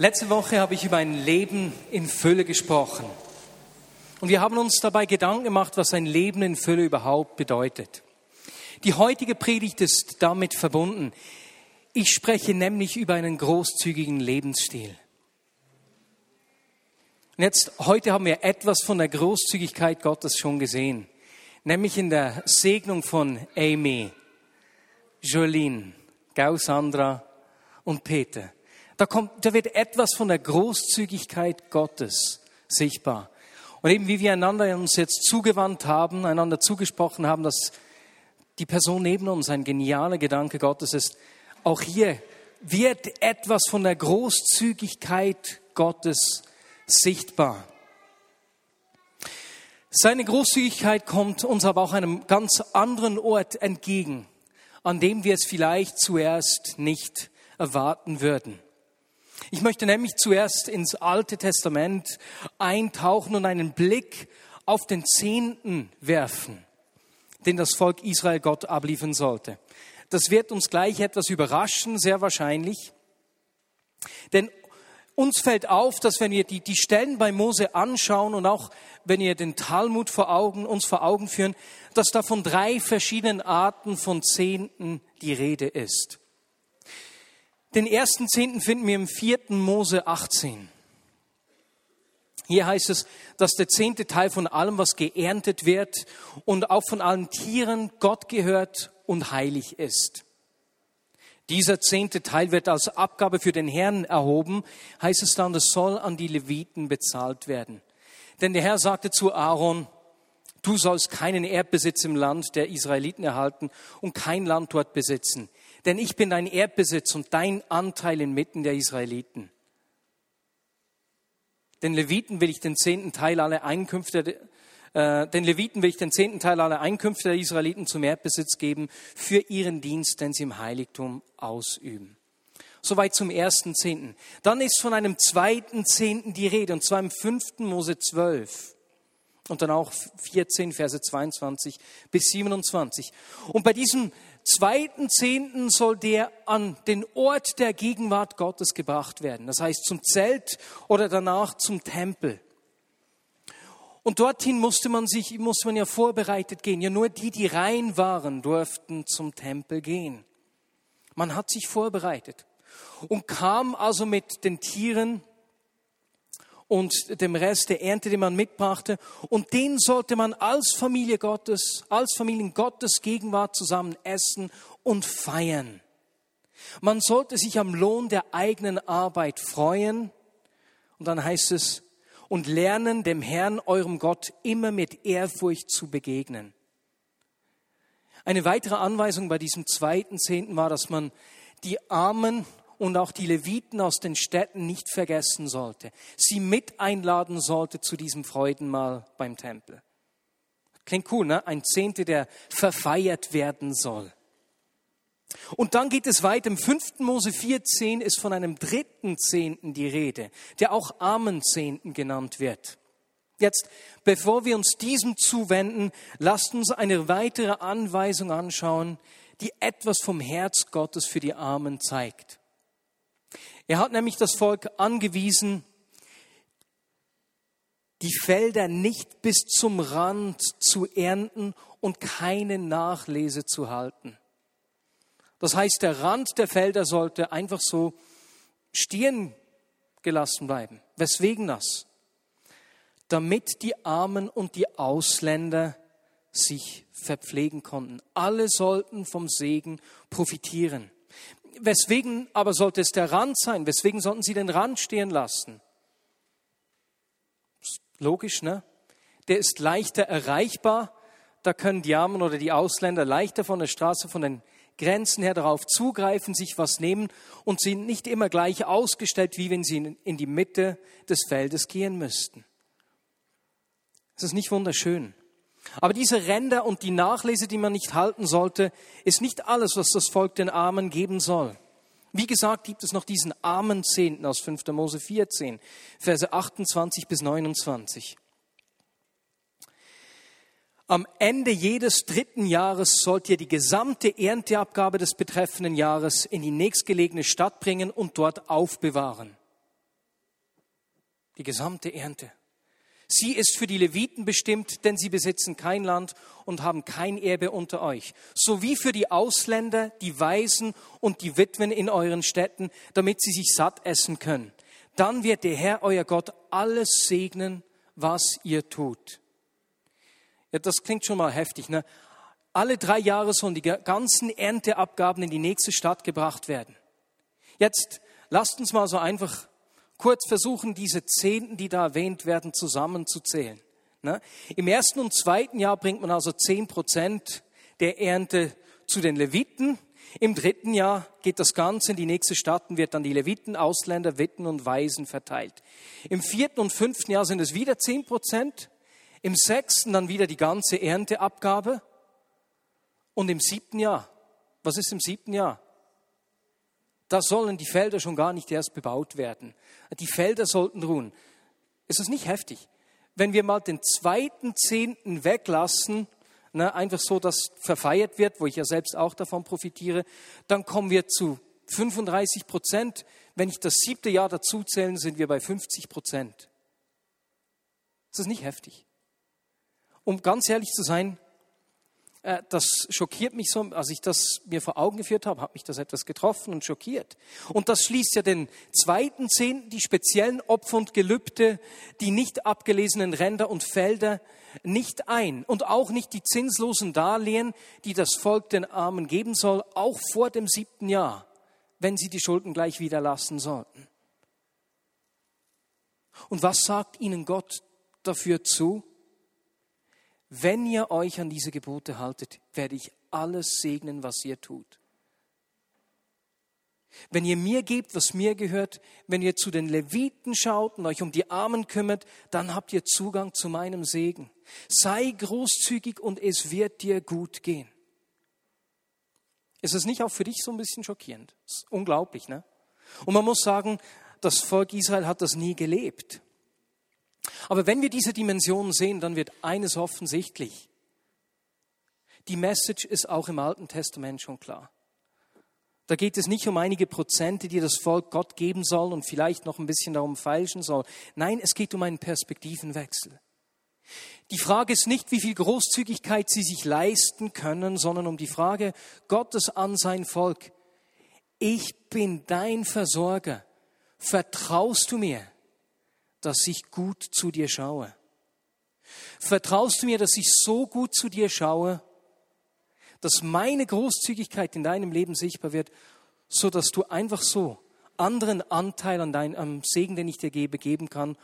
Letzte Woche habe ich über ein Leben in Fülle gesprochen. Und wir haben uns dabei Gedanken gemacht, was ein Leben in Fülle überhaupt bedeutet. Die heutige Predigt ist damit verbunden. Ich spreche nämlich über einen großzügigen Lebensstil. Und jetzt, heute haben wir etwas von der Großzügigkeit Gottes schon gesehen. Nämlich in der Segnung von Amy, Jolene, Gausandra und Peter. Da, kommt, da wird etwas von der Großzügigkeit Gottes sichtbar. Und eben wie wir einander uns jetzt zugewandt haben, einander zugesprochen haben, dass die Person neben uns ein genialer Gedanke Gottes ist, auch hier wird etwas von der Großzügigkeit Gottes sichtbar. Seine Großzügigkeit kommt uns aber auch einem ganz anderen Ort entgegen, an dem wir es vielleicht zuerst nicht erwarten würden. Ich möchte nämlich zuerst ins Alte Testament eintauchen und einen Blick auf den Zehnten werfen, den das Volk Israel Gott abliefern sollte. Das wird uns gleich etwas überraschen, sehr wahrscheinlich. Denn uns fällt auf, dass wenn wir die, die Stellen bei Mose anschauen und auch wenn wir den Talmud vor Augen, uns vor Augen führen, dass da von drei verschiedenen Arten von Zehnten die Rede ist. Den ersten Zehnten finden wir im vierten Mose 18. Hier heißt es, dass der zehnte Teil von allem, was geerntet wird und auch von allen Tieren Gott gehört und heilig ist. Dieser zehnte Teil wird als Abgabe für den Herrn erhoben, heißt es dann, das soll an die Leviten bezahlt werden. Denn der Herr sagte zu Aaron, du sollst keinen Erdbesitz im Land der Israeliten erhalten und kein Land dort besitzen denn ich bin dein Erdbesitz und dein Anteil inmitten der Israeliten. Den Leviten will ich den zehnten Teil aller Einkünfte, äh, den Leviten will ich den zehnten Teil aller Einkünfte der Israeliten zum Erdbesitz geben für ihren Dienst, den sie im Heiligtum ausüben. Soweit zum ersten Zehnten. Dann ist von einem zweiten Zehnten die Rede, und zwar im fünften Mose 12. Und dann auch 14, Verse 22 bis 27. Und bei diesem zweiten Zehnten soll der an den Ort der Gegenwart Gottes gebracht werden. Das heißt zum Zelt oder danach zum Tempel. Und dorthin musste man sich, musste man ja vorbereitet gehen. Ja, nur die, die rein waren, durften zum Tempel gehen. Man hat sich vorbereitet und kam also mit den Tieren und dem Rest der Ernte, den man mitbrachte. Und den sollte man als Familie Gottes, als Familien Gottes Gegenwart zusammen essen und feiern. Man sollte sich am Lohn der eigenen Arbeit freuen. Und dann heißt es, und lernen, dem Herrn, eurem Gott, immer mit Ehrfurcht zu begegnen. Eine weitere Anweisung bei diesem zweiten Zehnten war, dass man die Armen und auch die Leviten aus den Städten nicht vergessen sollte, sie mit einladen sollte zu diesem Freudenmahl beim Tempel. Klingt cool, ne? Ein Zehnte, der verfeiert werden soll. Und dann geht es weiter. Im 5. Mose 14 ist von einem dritten Zehnten die Rede, der auch Armenzehnten genannt wird. Jetzt, bevor wir uns diesem zuwenden, lasst uns eine weitere Anweisung anschauen, die etwas vom Herz Gottes für die Armen zeigt. Er hat nämlich das Volk angewiesen, die Felder nicht bis zum Rand zu ernten und keine Nachlese zu halten. Das heißt, der Rand der Felder sollte einfach so stehen gelassen bleiben. Weswegen das? Damit die Armen und die Ausländer sich verpflegen konnten. Alle sollten vom Segen profitieren. Weswegen aber sollte es der Rand sein? Weswegen sollten sie den Rand stehen lassen? Logisch, ne? Der ist leichter erreichbar. Da können die Armen oder die Ausländer leichter von der Straße, von den Grenzen her darauf zugreifen, sich was nehmen und sind nicht immer gleich ausgestellt, wie wenn sie in die Mitte des Feldes gehen müssten. Das ist nicht wunderschön. Aber diese Ränder und die Nachlese, die man nicht halten sollte, ist nicht alles, was das Volk den Armen geben soll. Wie gesagt, gibt es noch diesen armen Zehnten aus 5. Mose 14, Verse 28 bis 29. Am Ende jedes dritten Jahres sollt ihr die gesamte Ernteabgabe des betreffenden Jahres in die nächstgelegene Stadt bringen und dort aufbewahren. Die gesamte Ernte. Sie ist für die Leviten bestimmt, denn sie besitzen kein Land und haben kein Erbe unter euch, sowie für die Ausländer, die Waisen und die Witwen in euren Städten, damit sie sich satt essen können. Dann wird der Herr, euer Gott, alles segnen, was ihr tut. Ja, das klingt schon mal heftig. Ne? Alle drei Jahre sollen die ganzen Ernteabgaben in die nächste Stadt gebracht werden. Jetzt lasst uns mal so einfach kurz versuchen, diese Zehnten, die da erwähnt werden, zusammenzuzählen. Ne? Im ersten und zweiten Jahr bringt man also zehn Prozent der Ernte zu den Leviten. Im dritten Jahr geht das Ganze in die nächste Stadt und wird dann die Leviten, Ausländer, Witten und Waisen verteilt. Im vierten und fünften Jahr sind es wieder zehn Prozent. Im sechsten dann wieder die ganze Ernteabgabe. Und im siebten Jahr, was ist im siebten Jahr? Da sollen die Felder schon gar nicht erst bebaut werden. Die Felder sollten ruhen. Ist das nicht heftig? Wenn wir mal den zweiten Zehnten weglassen, ne, einfach so, dass verfeiert wird, wo ich ja selbst auch davon profitiere, dann kommen wir zu 35 Prozent. Wenn ich das siebte Jahr dazu zählen, sind wir bei 50 Prozent. Ist das nicht heftig? Um ganz ehrlich zu sein, das schockiert mich so, als ich das mir vor Augen geführt habe, hat mich das etwas getroffen und schockiert. Und das schließt ja den zweiten Zehnten, die speziellen Opfer und Gelübde, die nicht abgelesenen Ränder und Felder nicht ein und auch nicht die zinslosen Darlehen, die das Volk den Armen geben soll, auch vor dem siebten Jahr, wenn sie die Schulden gleich wieder lassen sollten. Und was sagt ihnen Gott dafür zu? Wenn ihr euch an diese Gebote haltet, werde ich alles segnen, was ihr tut. Wenn ihr mir gebt, was mir gehört, wenn ihr zu den Leviten schaut und euch um die Armen kümmert, dann habt ihr Zugang zu meinem Segen. Sei großzügig und es wird dir gut gehen. Ist es nicht auch für dich so ein bisschen schockierend? Unglaublich, ne? Und man muss sagen, das Volk Israel hat das nie gelebt. Aber wenn wir diese Dimension sehen, dann wird eines offensichtlich. Die Message ist auch im Alten Testament schon klar. Da geht es nicht um einige Prozente, die das Volk Gott geben soll und vielleicht noch ein bisschen darum feilschen soll. Nein, es geht um einen Perspektivenwechsel. Die Frage ist nicht, wie viel Großzügigkeit sie sich leisten können, sondern um die Frage Gottes an sein Volk. Ich bin dein Versorger. Vertraust du mir? Dass ich gut zu dir schaue? Vertraust du mir, dass ich so gut zu dir schaue, dass meine Großzügigkeit in deinem Leben sichtbar wird, so dass du einfach so anderen Anteil an deinem am Segen, den ich dir gebe, geben kann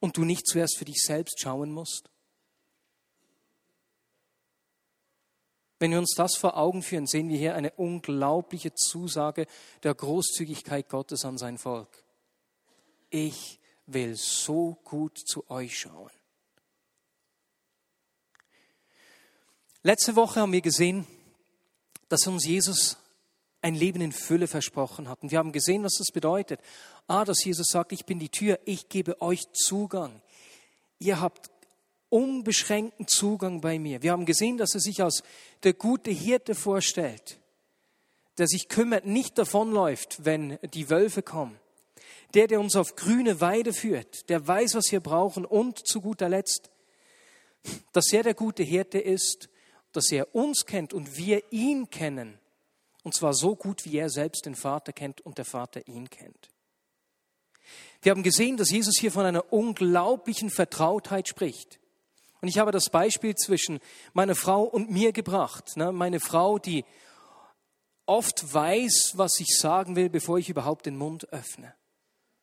und du nicht zuerst für dich selbst schauen musst? Wenn wir uns das vor Augen führen, sehen wir hier eine unglaubliche Zusage der Großzügigkeit Gottes an sein Volk. Ich will so gut zu euch schauen. Letzte Woche haben wir gesehen, dass uns Jesus ein Leben in Fülle versprochen hat. Und wir haben gesehen, was das bedeutet. Ah, dass Jesus sagt, ich bin die Tür, ich gebe euch Zugang. Ihr habt unbeschränkten Zugang bei mir. Wir haben gesehen, dass er sich als der gute Hirte vorstellt, der sich kümmert, nicht davonläuft, wenn die Wölfe kommen, der, der uns auf grüne Weide führt, der weiß, was wir brauchen und zu guter Letzt, dass er der gute Hirte ist, dass er uns kennt und wir ihn kennen. Und zwar so gut, wie er selbst den Vater kennt und der Vater ihn kennt. Wir haben gesehen, dass Jesus hier von einer unglaublichen Vertrautheit spricht. Und ich habe das Beispiel zwischen meiner Frau und mir gebracht. Ne? Meine Frau, die oft weiß, was ich sagen will, bevor ich überhaupt den Mund öffne.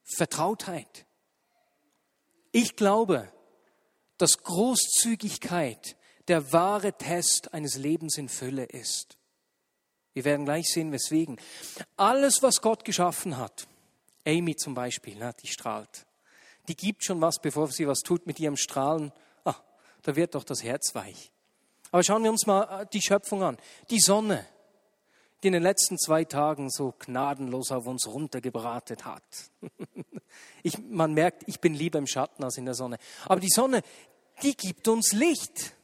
Vertrautheit. Ich glaube, dass Großzügigkeit der wahre Test eines Lebens in Fülle ist. Wir werden gleich sehen, weswegen. Alles, was Gott geschaffen hat, Amy zum Beispiel, die strahlt, die gibt schon was, bevor sie was tut mit ihrem Strahlen. Ah, da wird doch das Herz weich. Aber schauen wir uns mal die Schöpfung an. Die Sonne, die in den letzten zwei Tagen so gnadenlos auf uns runtergebratet hat. Ich, man merkt, ich bin lieber im Schatten als in der Sonne. Aber die Sonne, die gibt uns Licht.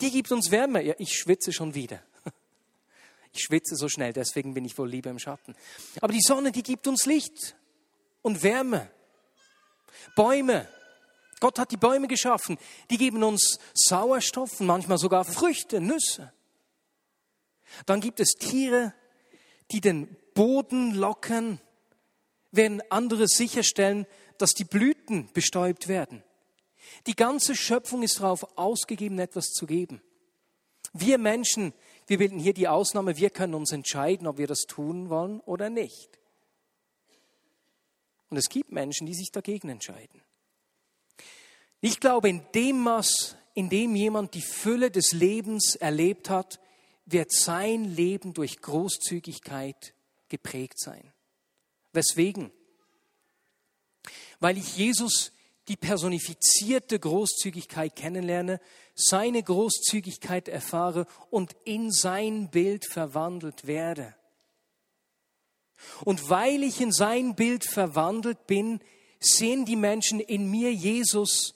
Die gibt uns Wärme. Ja, ich schwitze schon wieder. Ich schwitze so schnell, deswegen bin ich wohl lieber im Schatten. Aber die Sonne, die gibt uns Licht und Wärme. Bäume. Gott hat die Bäume geschaffen. Die geben uns Sauerstoff und manchmal sogar Früchte, Nüsse. Dann gibt es Tiere, die den Boden lockern, während andere sicherstellen, dass die Blüten bestäubt werden. Die ganze Schöpfung ist darauf ausgegeben, etwas zu geben. Wir Menschen, wir bilden hier die Ausnahme, wir können uns entscheiden, ob wir das tun wollen oder nicht. Und es gibt Menschen, die sich dagegen entscheiden. Ich glaube, in dem Maß, in dem jemand die Fülle des Lebens erlebt hat, wird sein Leben durch Großzügigkeit geprägt sein. Weswegen? Weil ich Jesus die personifizierte Großzügigkeit kennenlerne, seine Großzügigkeit erfahre und in sein Bild verwandelt werde. Und weil ich in sein Bild verwandelt bin, sehen die Menschen in mir Jesus,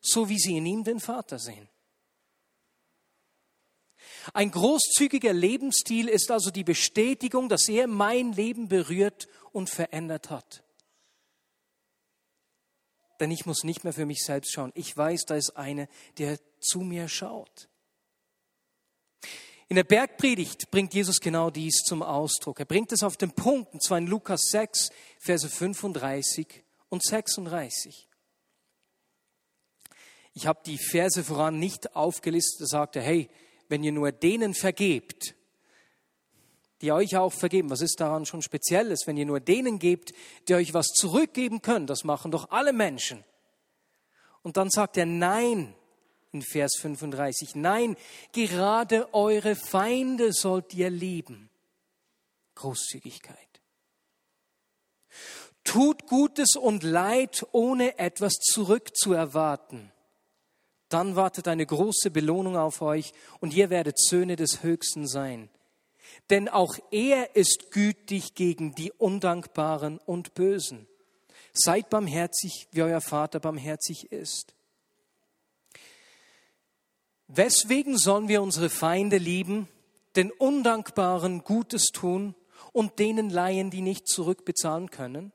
so wie sie in ihm den Vater sehen. Ein großzügiger Lebensstil ist also die Bestätigung, dass er mein Leben berührt und verändert hat. Denn ich muss nicht mehr für mich selbst schauen. Ich weiß, da ist einer, der zu mir schaut. In der Bergpredigt bringt Jesus genau dies zum Ausdruck. Er bringt es auf den Punkt, und zwar in Lukas 6, Verse 35 und 36. Ich habe die Verse voran nicht aufgelistet, er sagte, hey, wenn ihr nur denen vergebt, die euch auch vergeben, was ist daran schon Spezielles, wenn ihr nur denen gebt, die euch was zurückgeben können, das machen doch alle Menschen. Und dann sagt er, nein, in Vers 35, nein, gerade eure Feinde sollt ihr lieben. Großzügigkeit. Tut Gutes und Leid, ohne etwas zurückzuerwarten dann wartet eine große Belohnung auf euch und ihr werdet Söhne des Höchsten sein. Denn auch er ist gütig gegen die Undankbaren und Bösen. Seid barmherzig, wie euer Vater barmherzig ist. Weswegen sollen wir unsere Feinde lieben, den Undankbaren Gutes tun und denen leihen, die nicht zurückbezahlen können?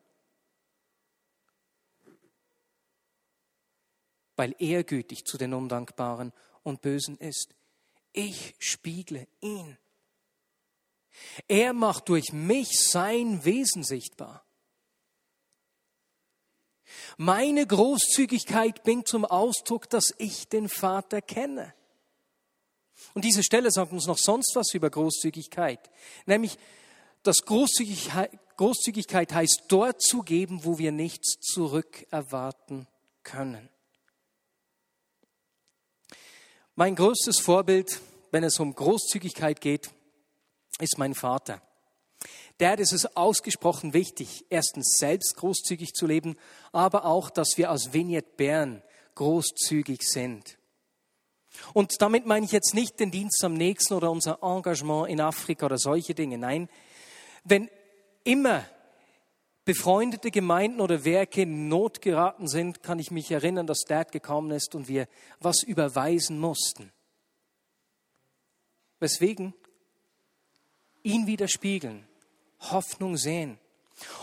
Weil er gütig zu den Undankbaren und Bösen ist. Ich spiegle ihn. Er macht durch mich sein Wesen sichtbar. Meine Großzügigkeit bringt zum Ausdruck, dass ich den Vater kenne. Und diese Stelle sagt uns noch sonst was über Großzügigkeit, nämlich, dass Großzügigkeit, heißt, dort zu geben, wo wir nichts zurückerwarten können. Mein größtes Vorbild, wenn es um Großzügigkeit geht, ist mein Vater. Der ist es ausgesprochen wichtig, erstens selbst großzügig zu leben, aber auch, dass wir aus Vignette Bern großzügig sind. Und damit meine ich jetzt nicht den Dienst am nächsten oder unser Engagement in Afrika oder solche Dinge. Nein, wenn immer befreundete Gemeinden oder Werke in Not geraten sind, kann ich mich erinnern, dass Dad gekommen ist und wir was überweisen mussten. Weswegen? Ihn widerspiegeln, Hoffnung sehen.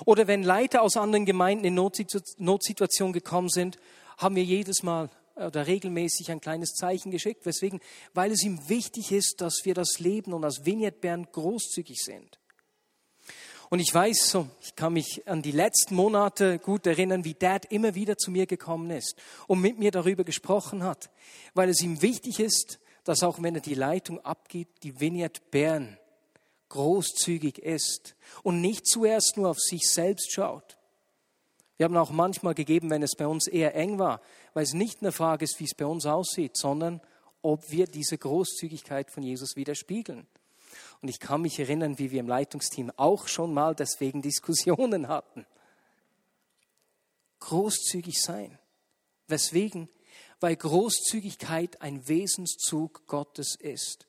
Oder wenn Leiter aus anderen Gemeinden in Notsituationen gekommen sind, haben wir jedes Mal oder regelmäßig ein kleines Zeichen geschickt. Weswegen? Weil es ihm wichtig ist, dass wir das Leben und als Vignette Bern großzügig sind. Und ich weiß so, ich kann mich an die letzten Monate gut erinnern, wie Dad immer wieder zu mir gekommen ist und mit mir darüber gesprochen hat, weil es ihm wichtig ist, dass auch wenn er die Leitung abgibt, die Vineyard Bern großzügig ist und nicht zuerst nur auf sich selbst schaut. Wir haben auch manchmal gegeben, wenn es bei uns eher eng war, weil es nicht eine Frage ist, wie es bei uns aussieht, sondern ob wir diese Großzügigkeit von Jesus widerspiegeln. Und ich kann mich erinnern, wie wir im Leitungsteam auch schon mal deswegen Diskussionen hatten. Großzügig sein. Weswegen? Weil Großzügigkeit ein Wesenszug Gottes ist.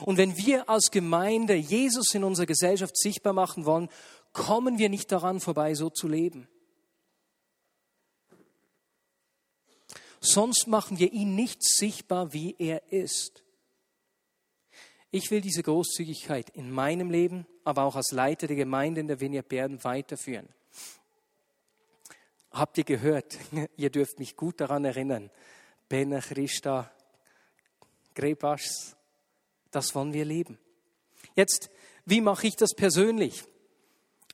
Und wenn wir als Gemeinde Jesus in unserer Gesellschaft sichtbar machen wollen, kommen wir nicht daran vorbei, so zu leben. Sonst machen wir ihn nicht sichtbar, wie er ist. Ich will diese Großzügigkeit in meinem Leben, aber auch als Leiter der Gemeinde in der Vineyard Bern weiterführen. Habt ihr gehört? Ihr dürft mich gut daran erinnern. Bene Christa Grepas, das wollen wir leben. Jetzt, wie mache ich das persönlich?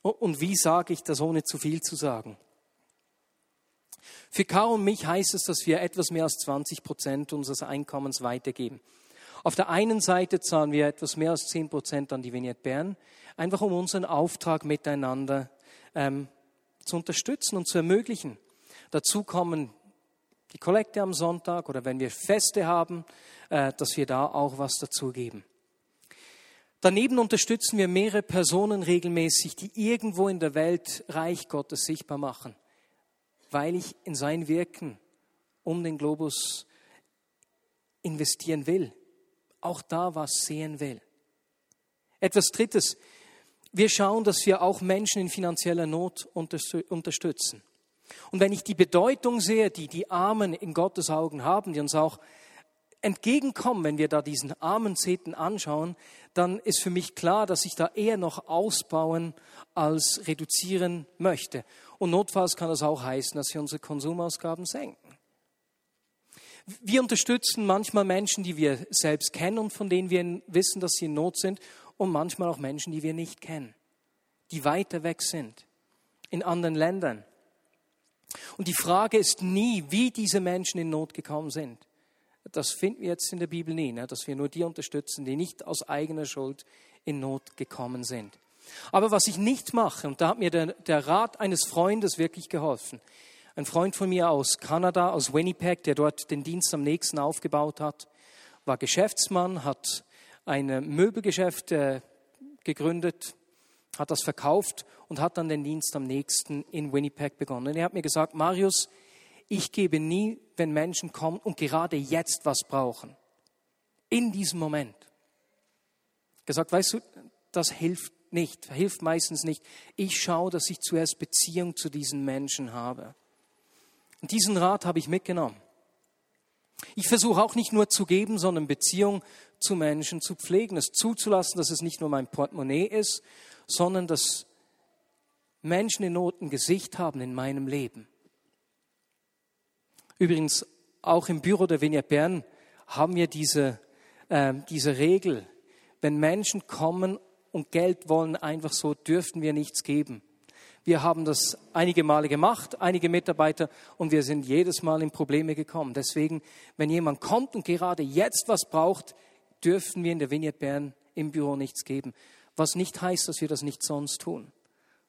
Und wie sage ich das, ohne zu viel zu sagen? Für Caro und mich heißt es, dass wir etwas mehr als 20 Prozent unseres Einkommens weitergeben. Auf der einen Seite zahlen wir etwas mehr als 10 Prozent an die Vignette Bern, einfach um unseren Auftrag miteinander ähm, zu unterstützen und zu ermöglichen. Dazu kommen die Kollekte am Sonntag oder wenn wir Feste haben, äh, dass wir da auch was dazugeben. Daneben unterstützen wir mehrere Personen regelmäßig, die irgendwo in der Welt Reich Gottes sichtbar machen, weil ich in sein Wirken um den Globus investieren will, auch da was sehen will. Etwas Drittes, wir schauen, dass wir auch Menschen in finanzieller Not unterstützen. Und wenn ich die Bedeutung sehe, die die Armen in Gottes Augen haben, die uns auch entgegenkommen, wenn wir da diesen armen Zeten anschauen, dann ist für mich klar, dass ich da eher noch ausbauen als reduzieren möchte. Und notfalls kann das auch heißen, dass wir unsere Konsumausgaben senken. Wir unterstützen manchmal Menschen, die wir selbst kennen und von denen wir wissen, dass sie in Not sind, und manchmal auch Menschen, die wir nicht kennen, die weiter weg sind, in anderen Ländern. Und die Frage ist nie, wie diese Menschen in Not gekommen sind. Das finden wir jetzt in der Bibel nie, ne? dass wir nur die unterstützen, die nicht aus eigener Schuld in Not gekommen sind. Aber was ich nicht mache, und da hat mir der, der Rat eines Freundes wirklich geholfen, ein Freund von mir aus Kanada, aus Winnipeg, der dort den Dienst am nächsten aufgebaut hat, war Geschäftsmann, hat ein Möbelgeschäft äh, gegründet, hat das verkauft und hat dann den Dienst am nächsten in Winnipeg begonnen. Und er hat mir gesagt, Marius, ich gebe nie, wenn Menschen kommen und gerade jetzt was brauchen. In diesem Moment. Gesagt, weißt du, das hilft nicht, hilft meistens nicht. Ich schaue, dass ich zuerst Beziehung zu diesen Menschen habe. Und diesen Rat habe ich mitgenommen. Ich versuche auch nicht nur zu geben, sondern Beziehung zu Menschen zu pflegen, es zuzulassen, dass es nicht nur mein Portemonnaie ist, sondern dass Menschen in Not ein Gesicht haben in meinem Leben. Übrigens, auch im Büro der Vignette Bern haben wir diese, äh, diese Regel. Wenn Menschen kommen und Geld wollen, einfach so, dürfen wir nichts geben. Wir haben das einige Male gemacht, einige Mitarbeiter, und wir sind jedes Mal in Probleme gekommen. Deswegen, wenn jemand kommt und gerade jetzt was braucht, dürfen wir in der Vignette Bern im Büro nichts geben. Was nicht heißt, dass wir das nicht sonst tun,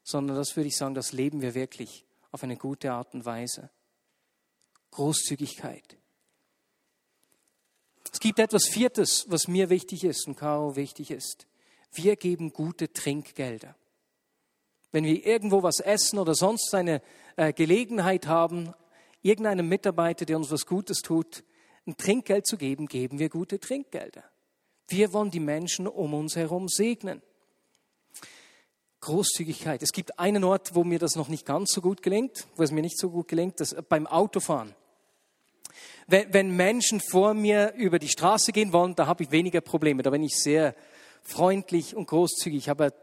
sondern das würde ich sagen, das leben wir wirklich auf eine gute Art und Weise. Großzügigkeit. Es gibt etwas Viertes, was mir wichtig ist und Caro wichtig ist. Wir geben gute Trinkgelder. Wenn wir irgendwo was essen oder sonst eine äh, Gelegenheit haben, irgendeinem Mitarbeiter, der uns was Gutes tut, ein Trinkgeld zu geben, geben wir gute Trinkgelder. Wir wollen die Menschen um uns herum segnen. Großzügigkeit. Es gibt einen Ort, wo mir das noch nicht ganz so gut gelingt, wo es mir nicht so gut gelingt, das beim Autofahren. Wenn, wenn Menschen vor mir über die Straße gehen wollen, da habe ich weniger Probleme. Da bin ich sehr freundlich und großzügig. Aber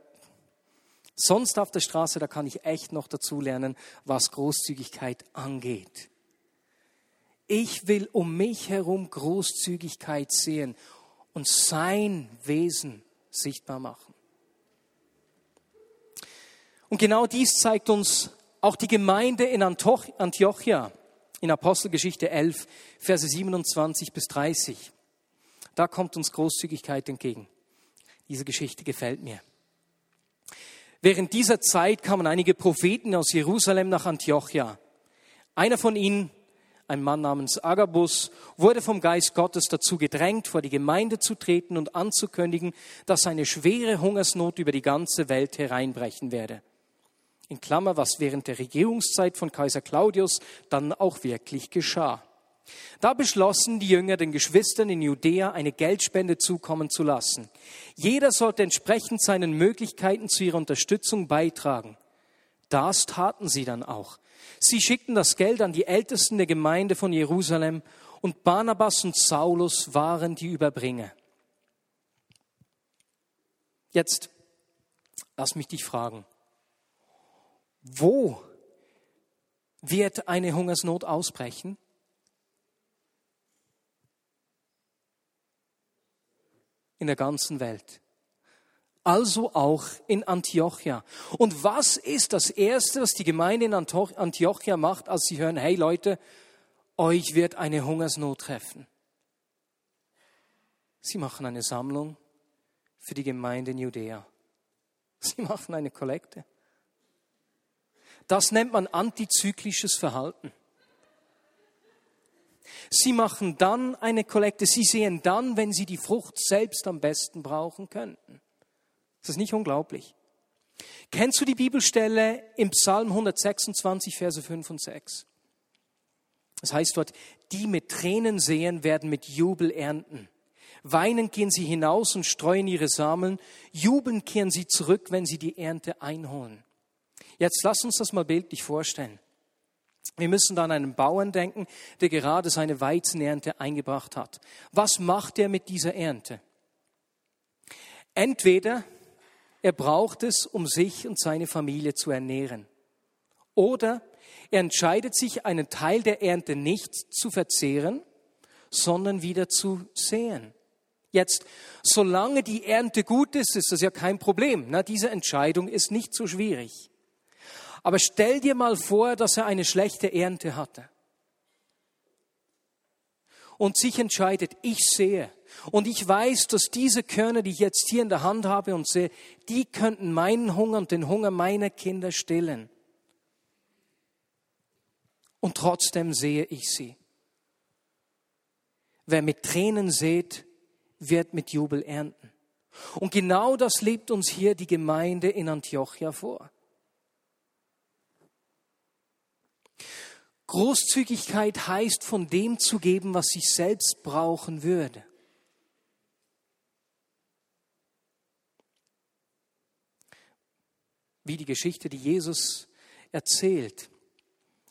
sonst auf der Straße, da kann ich echt noch dazu lernen, was Großzügigkeit angeht. Ich will um mich herum Großzügigkeit sehen und sein Wesen sichtbar machen. Und genau dies zeigt uns auch die Gemeinde in Antiochia in Apostelgeschichte 11, Verse 27 bis 30. Da kommt uns Großzügigkeit entgegen. Diese Geschichte gefällt mir. Während dieser Zeit kamen einige Propheten aus Jerusalem nach Antiochia. Einer von ihnen ein Mann namens Agabus, wurde vom Geist Gottes dazu gedrängt, vor die Gemeinde zu treten und anzukündigen, dass eine schwere Hungersnot über die ganze Welt hereinbrechen werde. In Klammer, was während der Regierungszeit von Kaiser Claudius dann auch wirklich geschah. Da beschlossen die Jünger den Geschwistern in Judäa eine Geldspende zukommen zu lassen. Jeder sollte entsprechend seinen Möglichkeiten zu ihrer Unterstützung beitragen. Das taten sie dann auch. Sie schickten das Geld an die Ältesten der Gemeinde von Jerusalem und Barnabas und Saulus waren die Überbringer. Jetzt lass mich dich fragen, wo wird eine Hungersnot ausbrechen. In der ganzen Welt. Also auch in Antiochia. Und was ist das Erste, was die Gemeinde in Antiochia macht, als sie hören, hey Leute, euch wird eine Hungersnot treffen? Sie machen eine Sammlung für die Gemeinde in Judäa. Sie machen eine Kollekte. Das nennt man antizyklisches Verhalten. Sie machen dann eine Kollekte, sie sehen dann, wenn sie die Frucht selbst am besten brauchen könnten. Das ist nicht unglaublich. Kennst du die Bibelstelle im Psalm 126, Verse 5 und 6? Das heißt dort, die mit Tränen sehen, werden mit Jubel ernten. Weinend gehen sie hinaus und streuen ihre Samen. Jubelnd kehren sie zurück, wenn sie die Ernte einholen. Jetzt lass uns das mal bildlich vorstellen. Wir müssen da an einen Bauern denken, der gerade seine Weizenernte eingebracht hat. Was macht er mit dieser Ernte? Entweder er braucht es, um sich und seine Familie zu ernähren. Oder er entscheidet sich, einen Teil der Ernte nicht zu verzehren, sondern wieder zu säen. Jetzt, solange die Ernte gut ist, ist das ja kein Problem. Na, diese Entscheidung ist nicht so schwierig. Aber stell dir mal vor, dass er eine schlechte Ernte hatte und sich entscheidet, ich sehe und ich weiß, dass diese Körner, die ich jetzt hier in der Hand habe und sehe, die könnten meinen Hunger und den Hunger meiner Kinder stillen. Und trotzdem sehe ich sie. Wer mit Tränen sät, wird mit Jubel ernten. Und genau das lebt uns hier die Gemeinde in Antiochia vor. Großzügigkeit heißt, von dem zu geben, was ich selbst brauchen würde. Wie die Geschichte, die Jesus erzählt,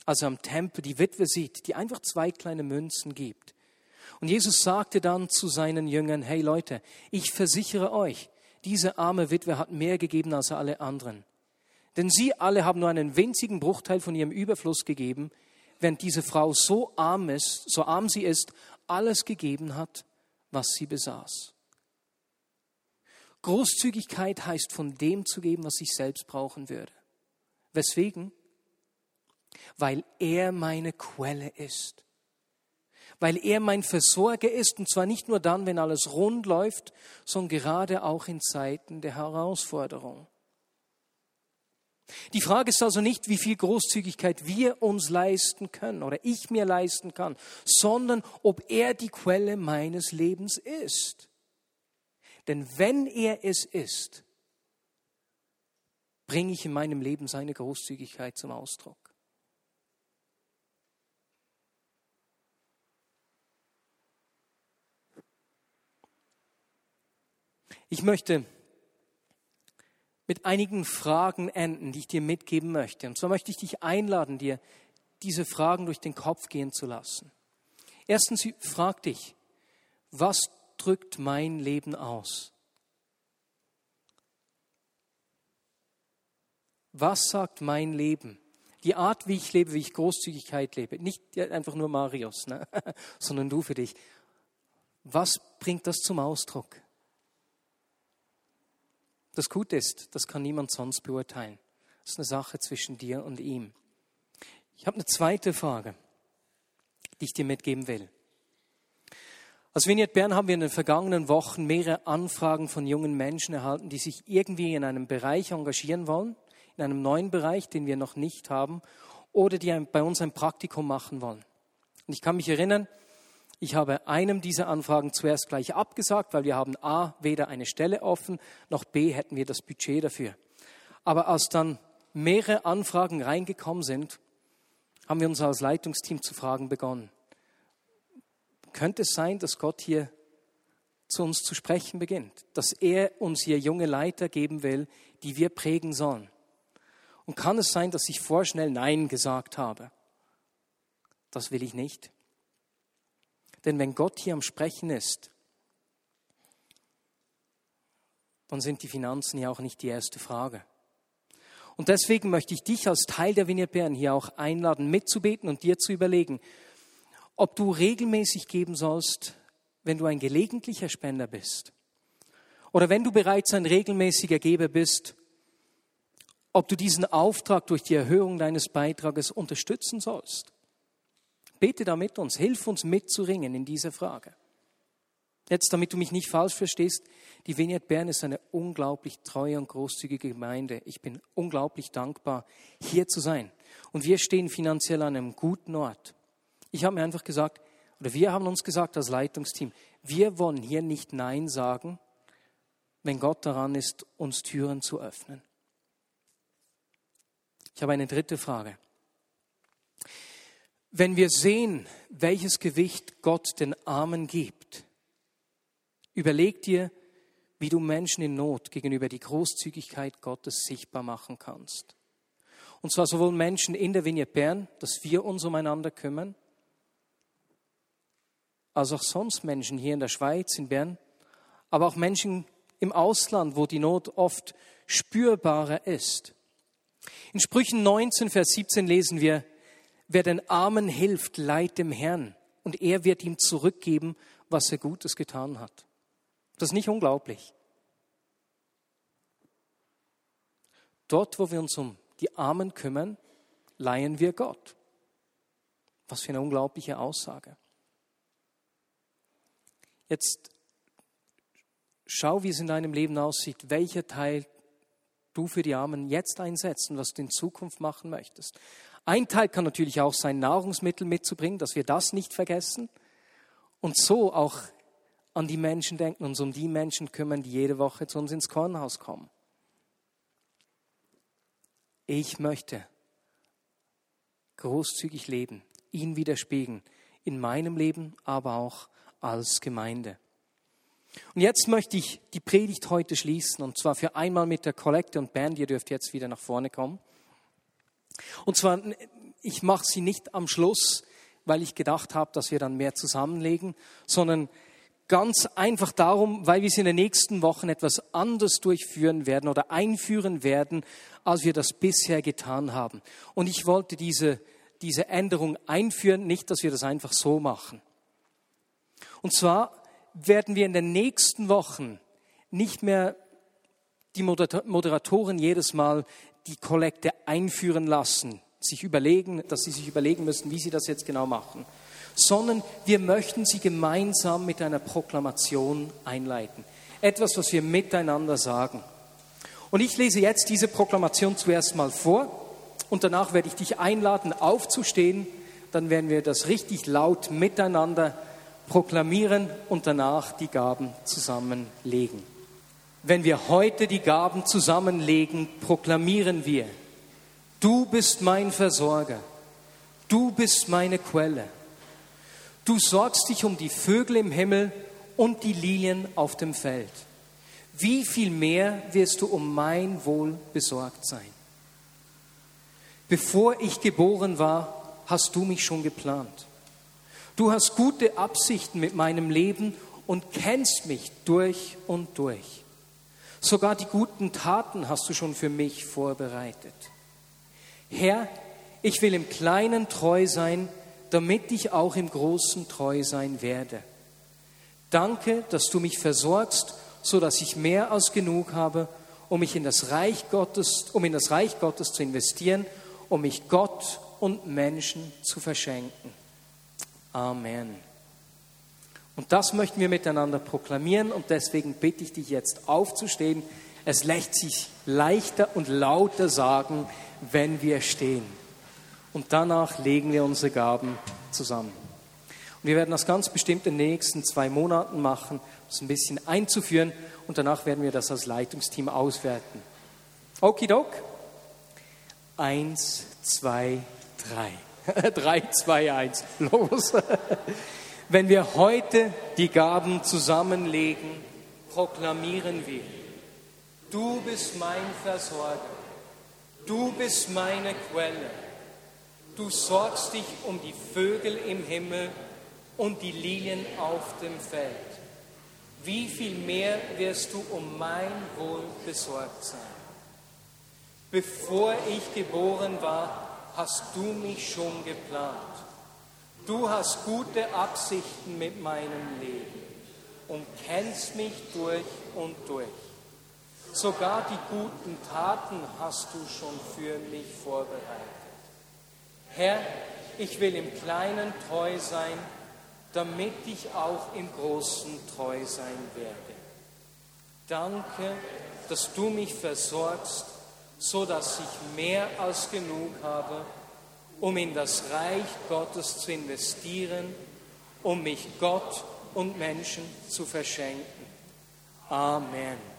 als er am Tempel die Witwe sieht, die einfach zwei kleine Münzen gibt. Und Jesus sagte dann zu seinen Jüngern, hey Leute, ich versichere euch, diese arme Witwe hat mehr gegeben als alle anderen. Denn sie alle haben nur einen winzigen Bruchteil von ihrem Überfluss gegeben, während diese Frau so arm ist, so arm sie ist, alles gegeben hat, was sie besaß. Großzügigkeit heißt von dem zu geben, was ich selbst brauchen würde. Weswegen? Weil er meine Quelle ist weil er mein Versorger ist, und zwar nicht nur dann, wenn alles rund läuft, sondern gerade auch in Zeiten der Herausforderung. Die Frage ist also nicht, wie viel Großzügigkeit wir uns leisten können oder ich mir leisten kann, sondern ob er die Quelle meines Lebens ist. Denn wenn er es ist, bringe ich in meinem Leben seine Großzügigkeit zum Ausdruck. Ich möchte mit einigen Fragen enden, die ich dir mitgeben möchte. Und zwar möchte ich dich einladen, dir diese Fragen durch den Kopf gehen zu lassen. Erstens, frag dich, was drückt mein Leben aus? Was sagt mein Leben? Die Art, wie ich lebe, wie ich Großzügigkeit lebe. Nicht einfach nur Marius, ne? sondern du für dich. Was bringt das zum Ausdruck? Das Gute ist, das kann niemand sonst beurteilen. Das ist eine Sache zwischen dir und ihm. Ich habe eine zweite Frage, die ich dir mitgeben will. Als Vineyard Bern haben wir in den vergangenen Wochen mehrere Anfragen von jungen Menschen erhalten, die sich irgendwie in einem Bereich engagieren wollen, in einem neuen Bereich, den wir noch nicht haben, oder die bei uns ein Praktikum machen wollen. Und ich kann mich erinnern, ich habe einem dieser Anfragen zuerst gleich abgesagt, weil wir haben A, weder eine Stelle offen, noch B, hätten wir das Budget dafür. Aber als dann mehrere Anfragen reingekommen sind, haben wir uns als Leitungsteam zu fragen begonnen. Könnte es sein, dass Gott hier zu uns zu sprechen beginnt, dass er uns hier junge Leiter geben will, die wir prägen sollen? Und kann es sein, dass ich vorschnell Nein gesagt habe? Das will ich nicht. Denn wenn Gott hier am Sprechen ist, dann sind die Finanzen ja auch nicht die erste Frage. Und deswegen möchte ich dich als Teil der Bern hier auch einladen, mitzubeten und dir zu überlegen, ob du regelmäßig geben sollst, wenn du ein gelegentlicher Spender bist. Oder wenn du bereits ein regelmäßiger Geber bist, ob du diesen Auftrag durch die Erhöhung deines Beitrages unterstützen sollst. Bete da mit uns, hilf uns mitzuringen in dieser Frage. Jetzt, damit du mich nicht falsch verstehst, die Vineyard Bern ist eine unglaublich treue und großzügige Gemeinde. Ich bin unglaublich dankbar, hier zu sein. Und wir stehen finanziell an einem guten Ort. Ich habe mir einfach gesagt, oder wir haben uns gesagt als Leitungsteam, wir wollen hier nicht Nein sagen, wenn Gott daran ist, uns Türen zu öffnen. Ich habe eine dritte Frage. Wenn wir sehen, welches Gewicht Gott den Armen gibt, überleg dir, wie du Menschen in Not gegenüber die Großzügigkeit Gottes sichtbar machen kannst. Und zwar sowohl Menschen in der Vignette Bern, dass wir uns umeinander kümmern, als auch sonst Menschen hier in der Schweiz, in Bern, aber auch Menschen im Ausland, wo die Not oft spürbarer ist. In Sprüchen 19, Vers 17 lesen wir, wer den Armen hilft, leiht dem Herrn und er wird ihm zurückgeben, was er Gutes getan hat. Das ist nicht unglaublich. Dort, wo wir uns um die Armen kümmern, leihen wir Gott. Was für eine unglaubliche Aussage. Jetzt schau, wie es in deinem Leben aussieht, welcher Teil du für die Armen jetzt einsetzt und was du in Zukunft machen möchtest. Ein Teil kann natürlich auch sein, Nahrungsmittel mitzubringen, dass wir das nicht vergessen und so auch an die Menschen denken, uns um die Menschen kümmern, die jede Woche zu uns ins Kornhaus kommen. Ich möchte großzügig leben, ihn widerspiegeln, in meinem Leben, aber auch als Gemeinde. Und jetzt möchte ich die Predigt heute schließen, und zwar für einmal mit der Kollekte und Band. Ihr dürft jetzt wieder nach vorne kommen. Und zwar, ich mache sie nicht am Schluss, weil ich gedacht habe, dass wir dann mehr zusammenlegen, sondern ganz einfach darum, weil wir es in den nächsten Wochen etwas anders durchführen werden oder einführen werden, als wir das bisher getan haben. Und ich wollte diese, diese Änderung einführen, nicht, dass wir das einfach so machen. Und zwar werden wir in den nächsten Wochen nicht mehr die Moderatoren jedes Mal die Kollekte einführen lassen, sich überlegen, dass sie sich überlegen müssen, wie sie das jetzt genau machen, sondern wir möchten sie gemeinsam mit einer Proklamation einleiten. Etwas, was wir miteinander sagen. Und ich lese jetzt diese Proklamation zuerst mal vor und danach werde ich dich einladen, aufzustehen. Dann werden wir das richtig laut miteinander proklamieren und danach die Gaben zusammenlegen. Wenn wir heute die Gaben zusammenlegen, proklamieren wir, du bist mein Versorger, du bist meine Quelle. Du sorgst dich um die Vögel im Himmel und die Lilien auf dem Feld. Wie viel mehr wirst du um mein Wohl besorgt sein? Bevor ich geboren war, hast du mich schon geplant. Du hast gute Absichten mit meinem Leben und kennst mich durch und durch. Sogar die guten Taten hast du schon für mich vorbereitet. Herr, ich will im Kleinen treu sein, damit ich auch im Großen treu sein werde. Danke, dass du mich versorgst, so dass ich mehr als genug habe, um mich in das Reich Gottes, um in das Reich Gottes zu investieren, um mich Gott und Menschen zu verschenken. Amen. Und das möchten wir miteinander proklamieren und deswegen bitte ich dich jetzt aufzustehen. Es lässt sich leichter und lauter sagen, wenn wir stehen. Und danach legen wir unsere Gaben zusammen. Und wir werden das ganz bestimmt in den nächsten zwei Monaten machen, das ein bisschen einzuführen und danach werden wir das als Leitungsteam auswerten. Okidok. Eins, zwei, drei. 3, 2, 1, los. Wenn wir heute die Gaben zusammenlegen, proklamieren wir, du bist mein Versorger, du bist meine Quelle, du sorgst dich um die Vögel im Himmel und die Lilien auf dem Feld. Wie viel mehr wirst du um mein Wohl besorgt sein? Bevor ich geboren war, hast du mich schon geplant. Du hast gute Absichten mit meinem Leben und kennst mich durch und durch. Sogar die guten Taten hast du schon für mich vorbereitet. Herr, ich will im Kleinen treu sein, damit ich auch im Großen treu sein werde. Danke, dass du mich versorgst, so dass ich mehr als genug habe, um in das Reich Gottes zu investieren, um mich Gott und Menschen zu verschenken. Amen.